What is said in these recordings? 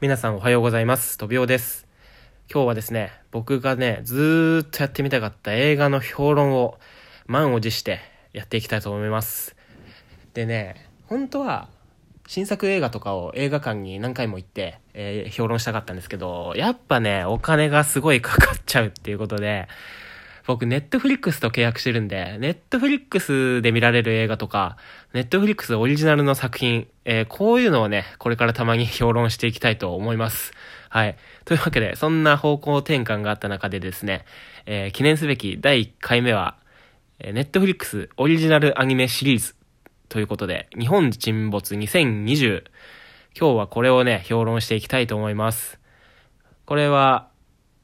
皆さんおはようございます。とびおです。今日はですね、僕がね、ずーっとやってみたかった映画の評論を満を持してやっていきたいと思います。でね、本当は新作映画とかを映画館に何回も行って、えー評論したかったんですけど、やっぱね、お金がすごいかかっちゃうっていうことで、僕、ネットフリックスと契約してるんで、ネットフリックスで見られる映画とか、ネットフリックスオリジナルの作品、えーこういうのをね、これからたまに評論していきたいと思います。はい。というわけで、そんな方向転換があった中でですね、えー記念すべき第1回目は、えーネットフリックスオリジナルアニメシリーズということで、日本沈没2020。今日はこれをね、評論していきたいと思います。これは、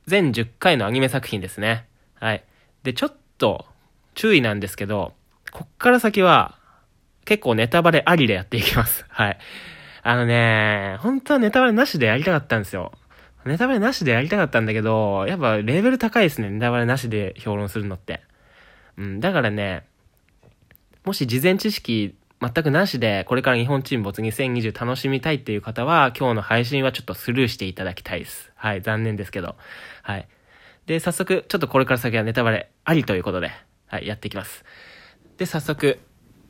全10回のアニメ作品ですね。はい。で、ちょっと注意なんですけど、こっから先は結構ネタバレありでやっていきます。はい。あのね、本当はネタバレなしでやりたかったんですよ。ネタバレなしでやりたかったんだけど、やっぱレベル高いですね、ネタバレなしで評論するのって。うん、だからね、もし事前知識全くなしで、これから日本沈没2020楽しみたいっていう方は、今日の配信はちょっとスルーしていただきたいです。はい、残念ですけど。はい。で、早速、ちょっとこれから先はネタバレありということで、はい、やっていきます。で、早速、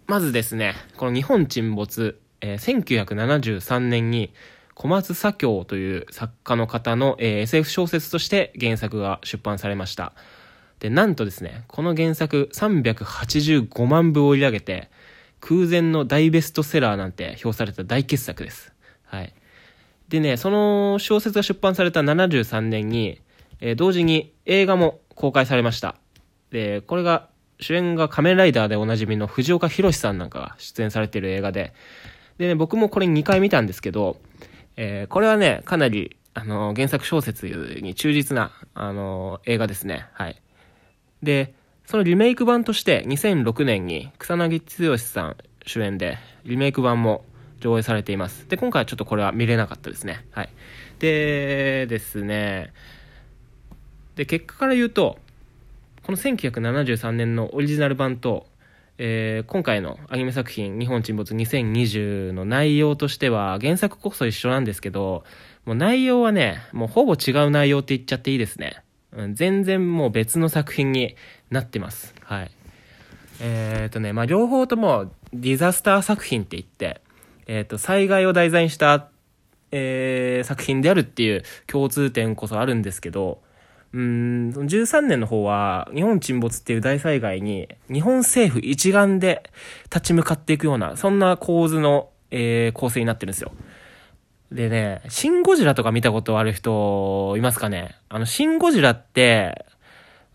まずですね、この日本沈没、えー1973年に小松左京という作家の方の、えー SF 小説として原作が出版されました。で、なんとですね、この原作385万部を売り上げて、空前の大ベストセラーなんて評された大傑作です。はい。でね、その小説が出版された73年に、えー同時に映画も公開されました。で、これが、主演が仮面ライダーでおなじみの藤岡弘さんなんかが出演されている映画で、でね、僕もこれ2回見たんですけど、えーこれはね、かなり、あの原作小説に忠実な、あの映画ですね。はい。で、そのリメイク版として2006年に草薙剛さん主演でリメイク版も上映されています。で、今回はちょっとこれは見れなかったですね。はい。でですね、で、結果から言うと、この1973年のオリジナル版と、えー今回のアニメ作品「日本沈没2020」の内容としては原作こそ一緒なんですけどもう内容はねもうほぼ違う内容って言っちゃっていいですね、うん、全然もう別の作品になってます。はい。えっ、とねまあ両方ともディザスター作品って言って、えっと災害を題材にした、えー作品であるっていう共通点こそあるんですけどうん、13年の方は、日本沈没っていう大災害に、日本政府一丸で立ち向かっていくような、そんな構図の、えー構成になってるんですよ。でね、シン・ゴジラとか見たことある人いますかね？あの、シン・ゴジラって、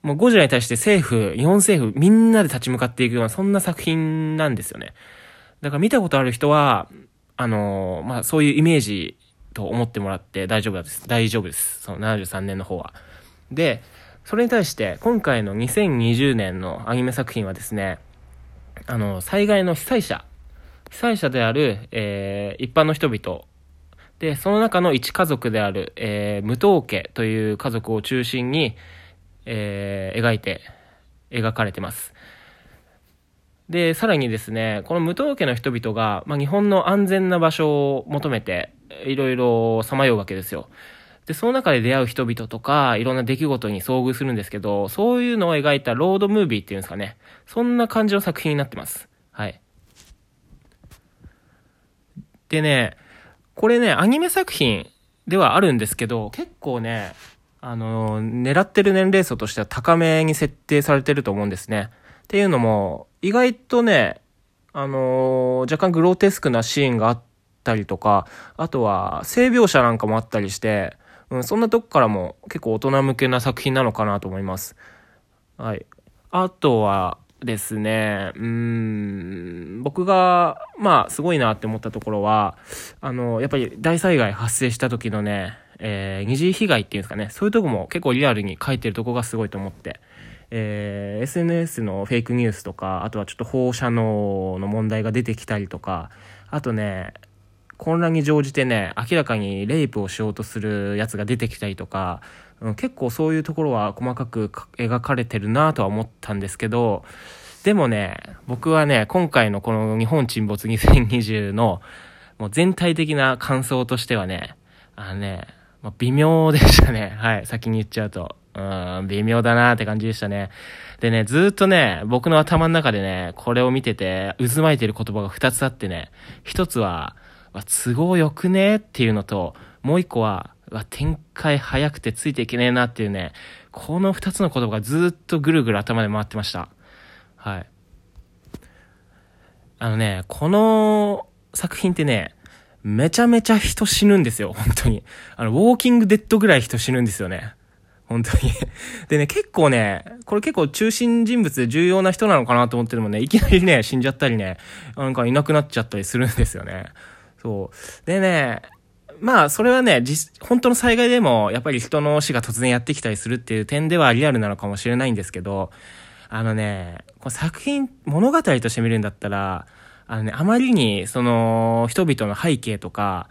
もうゴジラに対して政府、日本政府みんなで立ち向かっていくような、そんな作品なんですよね。だから見たことある人は、あのーまあ、そういうイメージと思ってもらって大丈夫です。大丈夫です。その73年の方は。で、それに対して、今回の2020年のアニメ作品はですね、あの、災害の被災者、被災者である、えー一般の人々、で、その中の一家族である、えー無藤家という家族を中心に、えー描いて、描かれてます。で、さらにですね、この無藤家の人々が、まあ、日本の安全な場所を求めて、いろいろさまようわけですよ。で、その中で出会う人々とか、いろんな出来事に遭遇するんですけど、そういうのを描いたロードムービーっていうんですかね。そんな感じの作品になってます。はい。でね、これね、アニメ作品ではあるんですけど、結構ね、あの、狙ってる年齢層としては高めに設定されてると思うんですね。っていうのも、意外とね、あの若干グロテスクなシーンがあったりとか、あとは性描写なんかもあったりして、うん、そんなとこからも結構大人向けな作品なのかなと思います。はい。あとはですね、うん、僕が、まあ、すごいなって思ったところは、あの、やっぱり大災害発生した時のね、えー二次被害っていうんですかね、そういうとこも結構リアルに書いてるとこがすごいと思って、えー SNS のフェイクニュースとか、あとはちょっと放射能の問題が出てきたりとか、あとね、混乱に乗じてね、明らかにレイプをしようとするやつが出てきたりとか、うん結構そういうところは細かく描かれてるなとは思ったんですけど、でもね、僕はね、今回のこの日本沈没2020のもう全体的な感想としてはね、あのね、まあ、微妙でしたね。はい、先に言っちゃうと。うん、微妙だなって感じでしたね。でね、ずっとね、僕の頭の中でね、これを見てて、渦巻いてる言葉が2つあってね、1つは、都合よくね？っていうのと、もう1個は、展開早くてついていけねえなっていうね、この2つの言葉がずっとぐるぐる頭で回ってました。はい。あのね、この作品ってね、めちゃめちゃ人死ぬんですよ、本当に。あの、ウォーキングデッドぐらい人死ぬんですよね。本当に。でね、結構ね、これ結構中心人物で重要な人なのかなと思っててもね、いきなりね、死んじゃったりね、なんかいなくなっちゃったりするんですよね。そう。でね、まあ、それはね、実、本当の災害でも、やっぱり人の死が突然やってきたりするっていう点ではリアルなのかもしれないんですけど、あのね、この作品、物語として見るんだったら、あのね、あまりに、その、人々の背景とか、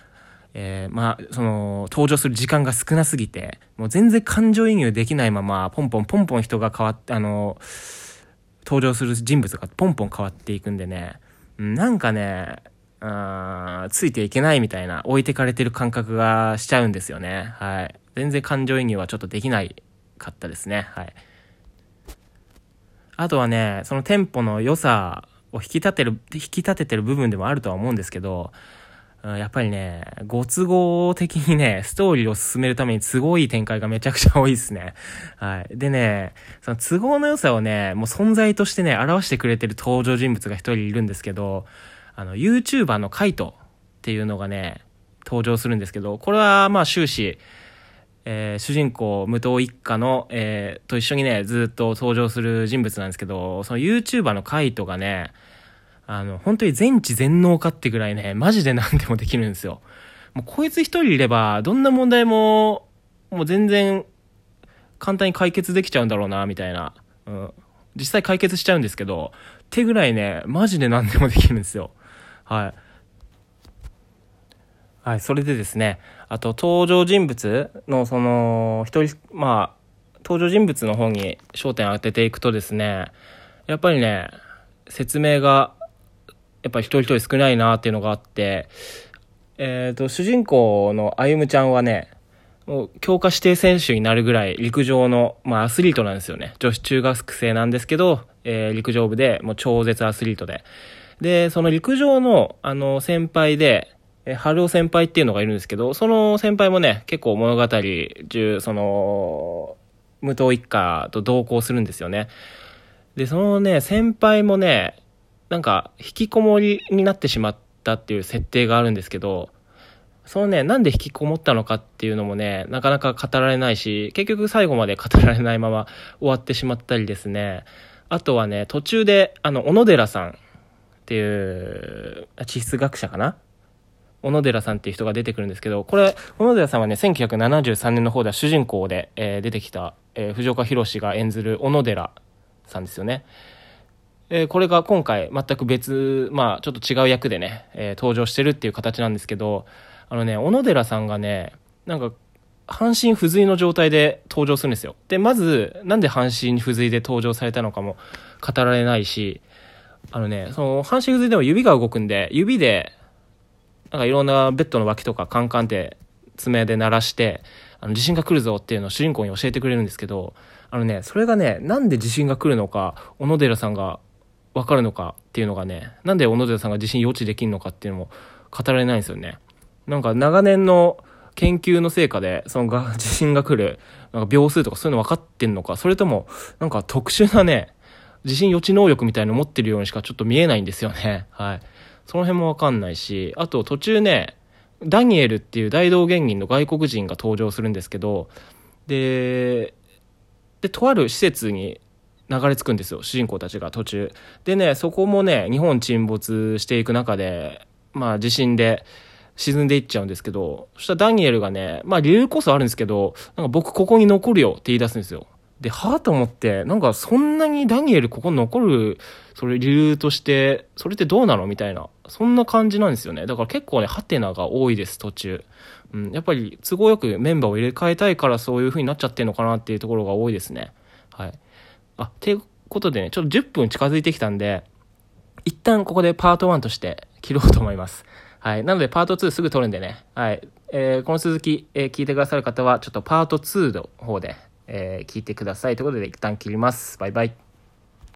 えー、まあ、その、登場する時間が少なすぎて、もう全然感情移入できないまま、ポンポンポンポン人が変わって、あの、登場する人物がポンポン変わっていくんでね、なんかね、あついていけないみたいな、置いてかれてる感覚がしちゃうんですよね。はい。全然感情移入はちょっとできないかったですね。はい。あとはね、そのテンポの良さを引き立てる、引き立ててる部分でもあるとは思うんですけど、やっぱりね、ご都合的にね、ストーリーを進めるために都合いい展開がめちゃくちゃ多いですね。はい。でね、その都合の良さをね、もう存在としてね、表してくれてる登場人物が一人いるんですけど、あの、YouTuber のカイトっていうのがね、登場するんですけど、これはまあ終始、えー、主人公、武藤一家の、えー、と一緒にね、ずっと登場する人物なんですけど、その YouTuber のカイトがね、あの、本当に全知全能かってぐらいね、マジで何でもできるんですよ。もうこいつ一人いれば、どんな問題も、もう全然、簡単に解決できちゃうんだろうな、みたいな。うん。実際解決しちゃうんですけど、手ぐらいね、マジで何でもできるんですよ。はい。はい、それでですね、あと登場人物のその、一人、まあ、登場人物の方に焦点を当てていくとですね、やっぱりね、説明がやっぱり一人一人少ないなっていうのがあって、えっ、ー、と、主人公のあゆむちゃんはね、もう強化指定選手になるぐらい陸上の、まあアスリートなんですよね。女子中学生なんですけど、えー、陸上部でもう超絶アスリートで。で、その陸上の、あの、先輩で、え、春尾先輩っていうのがいるんですけど、その先輩もね、結構物語中、その、武藤一家と同行するんですよね。で、そのね、先輩もね、なんか、引きこもりになってしまったっていう設定があるんですけど、そのね、なんで引きこもったのかっていうのもね、なかなか語られないし、結局最後まで語られないまま終わってしまったりですね。あとはね、途中で、あの、小野寺さんっていう、地質学者かな？小野寺さんっていう人が出てくるんですけど、これ、小野寺さんはね、1973年の方では主人公で、えー、出てきた、えー、藤岡弘が演ずる小野寺さんですよね。えー、これが今回全く別、まあちょっと違う役でね、えー、登場してるっていう形なんですけど、あのね、小野寺さんがね、なんか、半身不随の状態で登場するんですよ。で、まず、なんで半身不随で登場されたのかも語られないし、あのね、その、半身不随でも指が動くんで、指で、なんかいろんなベッドの脇とかカンカンって爪で鳴らして、あの、地震が来るぞっていうのを主人公に教えてくれるんですけど、あのね、それがね、なんで地震が来るのか、小野寺さんがわかるのかっていうのがね、なんで小野寺さんが地震予知できるのかっていうのも語られないんですよね。なんか長年の研究の成果で、そのが地震が来る、なんか秒数とかそういうの分かってんのか、それとも、なんか特殊なね、地震予知能力みたいの持ってるようにしかちょっと見えないんですよね。はい。その辺もわかんないし、あと途中ね、ダニエルっていう大道芸人の外国人が登場するんですけど、で、で、とある施設に流れ着くんですよ、主人公たちが途中。でね、そこもね、日本沈没していく中で、まあ地震で沈んでいっちゃうんですけど、そしたらダニエルがね、まあ理由こそあるんですけど、なんか僕ここに残るよって言い出すんですよ。で、はぁと思って、なんかそんなにダニエルここ残る、それ理由として、それってどうなのみたいな。そんな感じなんですよね。だから結構ね、ハテナが多いです、途中。うん、やっぱり都合よくメンバーを入れ替えたいからそういう風になっちゃってんのかなっていうところが多いですね。はい。あ、っていうことでね、ちょっと10分近づいてきたんで、一旦ここでパート1として切ろうと思います。はい。なのでパート2すぐ撮るんでね、はい。えーこの続き、えー聞いてくださる方は、ちょっとパート2の方で、えー聞いてください。ということで、一旦切ります。バイバイ。